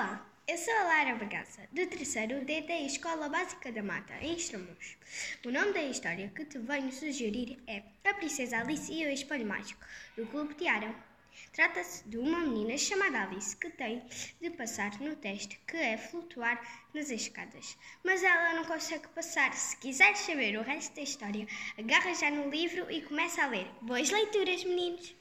Olá, eu sou a Lara Bagaça, do terceiro D da Escola Básica da Mata, em Estremoz. O nome da história que te venho sugerir é A Princesa Alice e o Espelho Mágico, do Clube de Tiara. Trata-se de uma menina chamada Alice que tem de passar no teste, que é flutuar nas escadas. Mas ela não consegue passar. Se quiseres saber o resto da história, agarra já no livro e começa a ler. Boas leituras, meninos!